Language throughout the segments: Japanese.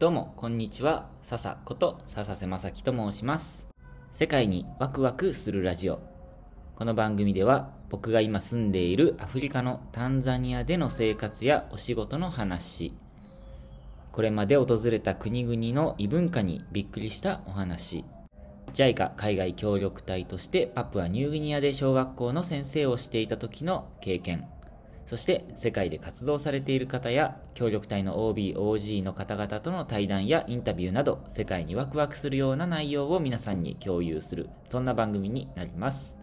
どうも、こんにちは。笹こと笹瀬正樹と申します。世界にワクワクするラジオ。この番組では、僕が今住んでいるアフリカのタンザニアでの生活やお仕事の話、これまで訪れた国々の異文化にびっくりしたお話、JICA 海外協力隊としてパプアニューギニアで小学校の先生をしていた時の経験、そして世界で活動されている方や協力隊の OB、OG の方々との対談やインタビューなど世界にワクワクするような内容を皆さんに共有するそんな番組になります。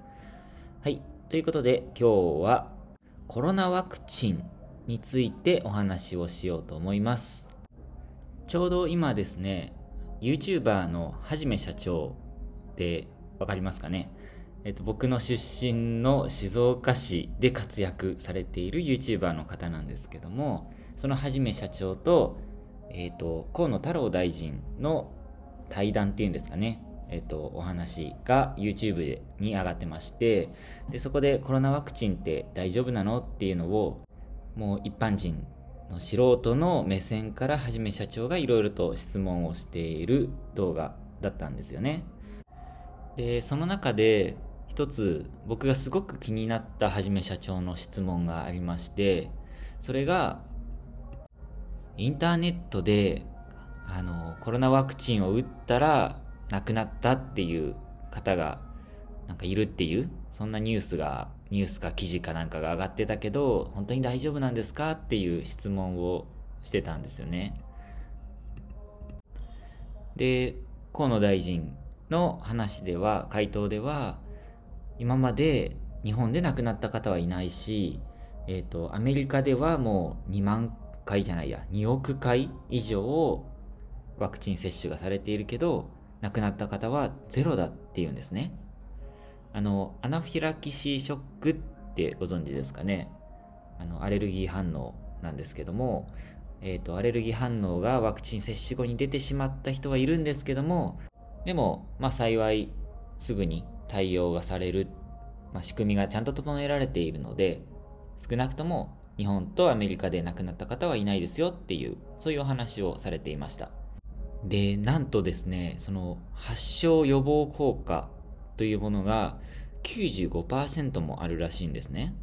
はい。ということで今日はコロナワクチンについてお話をしようと思います。ちょうど今ですね、YouTuber のはじめ社長ってわかりますかね？えっと、僕の出身の静岡市で活躍されている YouTuber の方なんですけどもそのはじめ社長と,、えっと河野太郎大臣の対談っていうんですかね、えっと、お話が YouTube に上がってましてでそこでコロナワクチンって大丈夫なのっていうのをもう一般人の素人の目線からはじめ社長がいろいろと質問をしている動画だったんですよね。でその中で一つ僕がすごく気になったはじめ社長の質問がありましてそれがインターネットであのコロナワクチンを打ったら亡くなったっていう方がなんかいるっていうそんなニュースがニュースか記事かなんかが上がってたけど本当に大丈夫なんですかっていう質問をしてたんですよね。で河野大臣の話では回答では今まで日本で亡くなった方はいないし、えーと、アメリカではもう2万回じゃないや2億回以上ワクチン接種がされているけど亡くなった方はゼロだっていうんですね。あのアナフィラキシーショックってご存知ですかね。あのアレルギー反応なんですけども、えーと、アレルギー反応がワクチン接種後に出てしまった人はいるんですけどもでも、まあ、幸いすぐに対応がされる、まあ、仕組みがちゃんと整えられているので少なくとも日本とアメリカで亡くなった方はいないですよっていうそういうお話をされていました。でなんとですねその発症予防効果というものが95%もあるらしいんですね。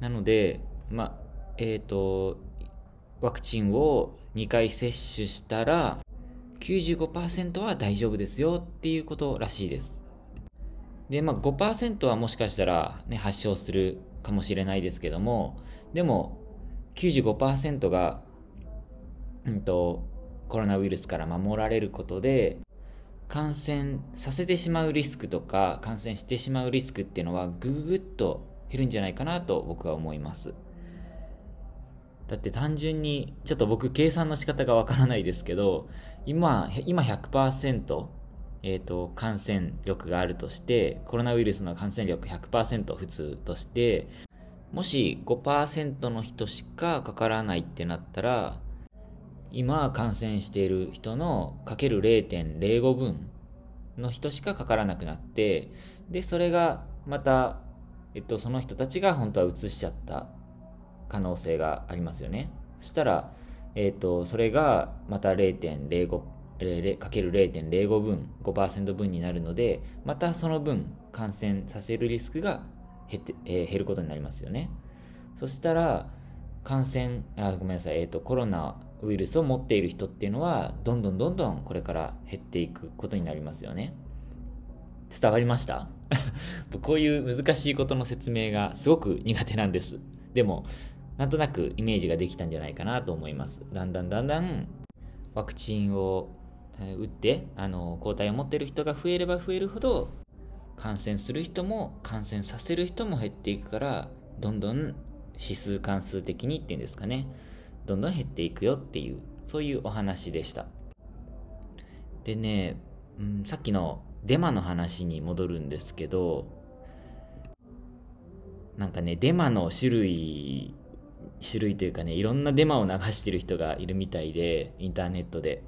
なのでまあえっ、ー、とワクチンを2回接種したら95%は大丈夫ですよっていうことらしいです。で、まあ5%はもしかしたらね、発症するかもしれないですけども、でも95%が、うんと、コロナウイルスから守られることで、感染させてしまうリスクとか、感染してしまうリスクっていうのはぐぐっと減るんじゃないかなと僕は思います。だって単純に、ちょっと僕計算の仕方がわからないですけど、今、今100%、えーと、感染力があるとしてコロナウイルスの感染力100%普通としてもし5%の人しかかからないってなったら今感染している人のかける0.05分の人しかかからなくなってでそれがまた、えっと、その人たちが本当は移しちゃった可能性がありますよね。そしたら、えっと、それがまた0.05かけるかける0.05分5%分になるのでまたその分感染させるリスクが減って、えー、減ることになりますよね。そしたら感染あごめんなさい、えー、とコロナウイルスを持っている人っていうのはどんどんどんどんこれから減っていくことになりますよね。伝わりました？こういう難しいことの説明がすごく苦手なんです。でもなんとなくイメージができたんじゃないかなと思います。だんだんだんだんワクチンを打ってあの抗体を持ってる人が増えれば増えるほど感染する人も感染させる人も減っていくからどんどん指数関数的にっていうんですかねどんどん減っていくよっていうそういうお話でした。でね、うん、さっきのデマの話に戻るんですけどなんかねデマの種類種類というかねいろんなデマを流してる人がいるみたいでインターネットで。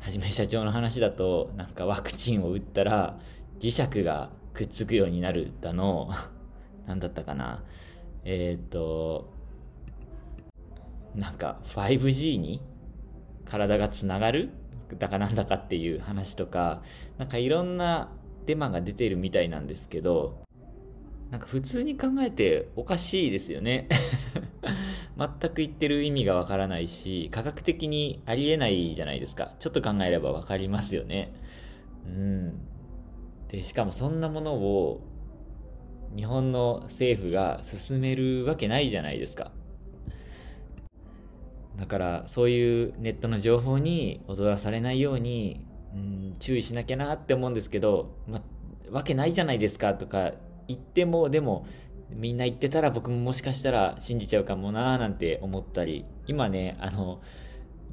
はじめ社長の話だとなんかワクチンを打ったら磁石がくっつくようになるだの 何だったかな。えっ、ー、となんか 5G に体がつながるだかなんだかっていう話とかなんかいろんなデマが出てるみたいなんですけどなんか普通に考えておかしいですよね。全く言ってる意味がわからないし科学的にありえないじゃないですか。ちょっと考えればわかりますよね。うん。でしかもそんなものを日本の政府が進めるわけないじゃないですか。だからそういうネットの情報に踊らされないように、うん、注意しなきゃなって思うんですけど、ま、わけないじゃないですかとか言ってもでもみんな言ってたら僕ももしかしたら信じちゃうかもなーなんて思ったり今ねあの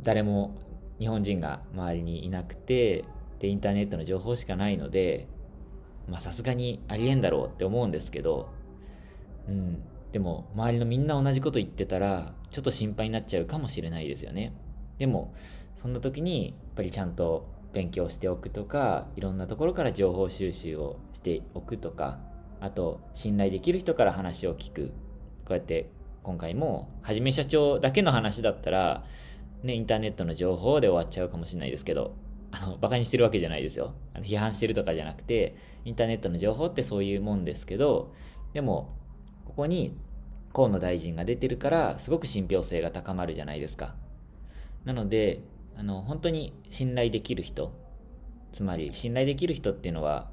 誰も日本人が周りにいなくてでインターネットの情報しかないのでまあさすがにありえんだろうって思うんですけどうん。でも周りのみんな同じこと言ってたらちょっと心配になっちゃうかもしれないですよね。でもそんな時にやっぱりちゃんと勉強しておくとかいろんなところから情報収集をしておくとかあと信頼できる人から話を聞く。こうやって今回もはじめ社長だけの話だったらねインターネットの情報で終わっちゃうかもしれないですけどあのバカにしてるわけじゃないですよ。あの批判してるとかじゃなくてインターネットの情報ってそういうもんですけどでもここに河野大臣が出てるからすごく信憑性が高まるじゃないですか。なのであの本当に信頼できる人つまり信頼できる人っていうのは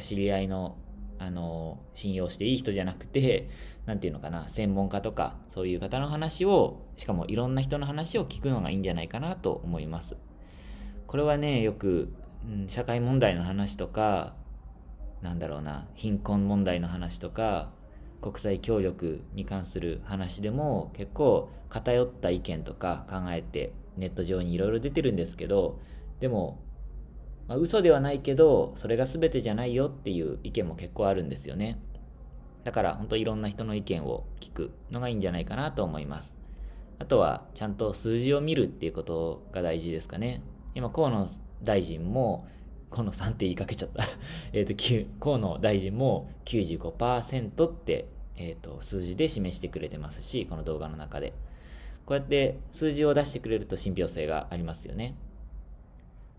知り合いのあの信用していい人じゃなくて何て言うのかな専門家とかそういう方の話をしかもいろんな人の話を聞くのがいいんじゃないかなと思います。これはねよく、うん、社会問題の話とかなんだろうな貧困問題の話とか国際協力に関する話でも結構偏った意見とか考えてネット上にいろいろ出てるんですけどでもまあ、嘘ではないけどそれが全てじゃないよっていう意見も結構あるんですよね。だから本当いろんな人の意見を聞くのがいいんじゃないかなと思います。あとはちゃんと数字を見るっていうことが大事ですかね。今河野大臣も河野さんって言いかけちゃった。えと河野大臣も95%って、えーと数字で示してくれてますしこの動画の中で。こうやって数字を出してくれると信憑性がありますよね。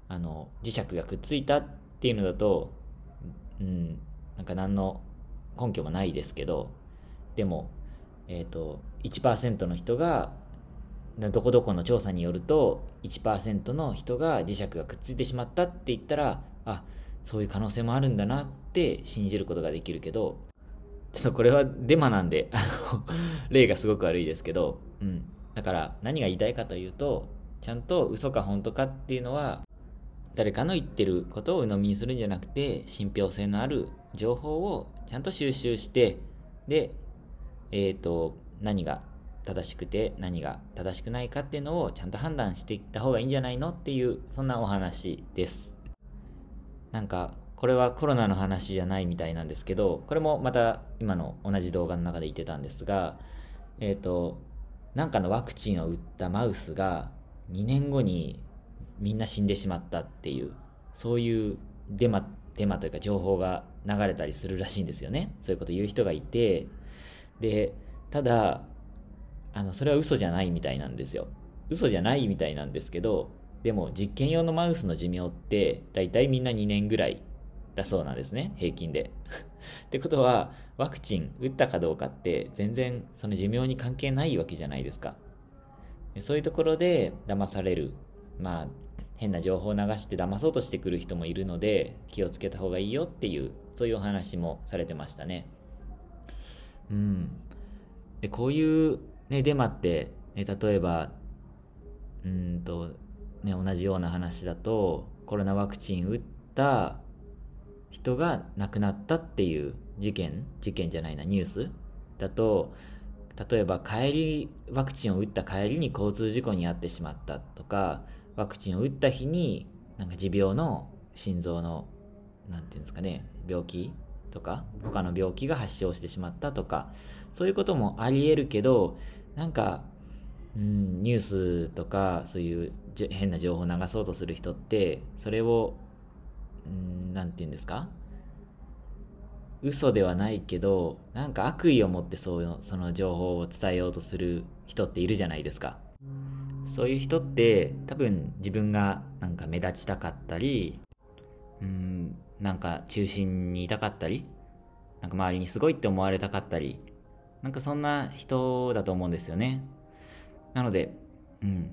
あの磁石がくっついたっていうのだとうんなんか何の根拠もないですけどでも、えーと、1%の人がどこどこの調査によると1%の人が磁石がくっついてしまったって言ったらあそういう可能性もあるんだなって信じることができるけどちょっとこれはデマなんで 例がすごく悪いですけど、うん、だから何が言いたいかというとちゃんと嘘か本当かっていうのは誰かの言ってることを鵜呑みにするんじゃなくて信憑性のある情報をちゃんと収集してでえっ、ー、と何が正しくて何が正しくないかっていうのをちゃんと判断していった方がいいんじゃないのっていうそんなお話です。なんかこれはコロナの話じゃないみたいなんですけどこれもまた今の同じ動画の中で言ってたんですがえっ、ー、となんかのワクチンを打ったマウスが2年後にみんな死んでしまったっていうそういうデマデマというか情報が流れたりするらしいんですよね。そういうこと言う人がいて。でただあのそれは嘘じゃないみたいなんですよ。嘘じゃないみたいなんですけどでも実験用のマウスの寿命って大体みんな2年ぐらいだそうなんですね。平均で。ってことはワクチン打ったかどうかって全然その寿命に関係ないわけじゃないですか。そういうところで騙されるまあ変な情報を流して騙そうとしてくる人もいるので気をつけた方がいいよっていうそういうお話もされてましたね。うん。でこういう、ね、デマって、ね、例えばうんと、ね、同じような話だとコロナワクチン打った人が亡くなったっていう事件事件じゃないなニュースだと例えば帰りワクチンを打った帰りに交通事故に遭ってしまったとかワクチンを打った日になんか持病の心臓の何て言うんですかね病気とか他の病気が発症してしまったとかそういうこともありえるけどなんか、うん、ニュースとかそういう変な情報を流そうとする人ってそれを、うん、なんて言うんですか嘘ではないけどなんか悪意を持ってそうその情報を伝えようとする人っているじゃないですか。そういう人って多分自分がなんか目立ちたかったりうんなんか中心にいたかったりなんか周りにすごいって思われたかったりなんかそんな人だと思うんですよね。なのでうん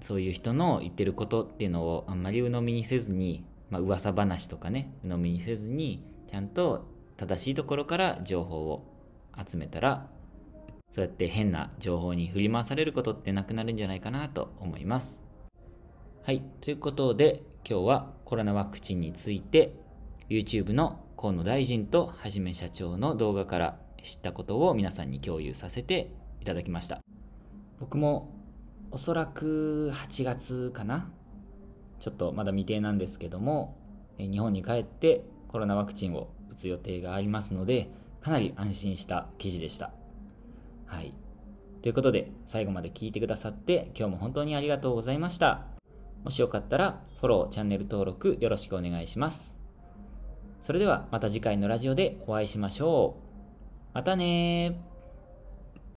そういう人の言ってることっていうのをあんまり鵜呑みにせずに、まあ噂話とかね鵜呑みにせずにちゃんと正しいところから情報を集めたらそうやって変な情報に振り回されることってなくなるんじゃないかなと思います。はい。ということで今日はコロナワクチンについて YouTube の河野大臣とはじめ社長の動画から知ったことを皆さんに共有させていただきました。僕もおそらく8月かな？ちょっとまだ未定なんですけども日本に帰ってコロナワクチンを打つ予定がありますのでかなり安心した記事でした。はい。ということで最後まで聞いてくださって今日も本当にありがとうございました。もしよかったらフォローチャンネル登録よろしくお願いします。それではまた次回のラジオでお会いしましょう。またね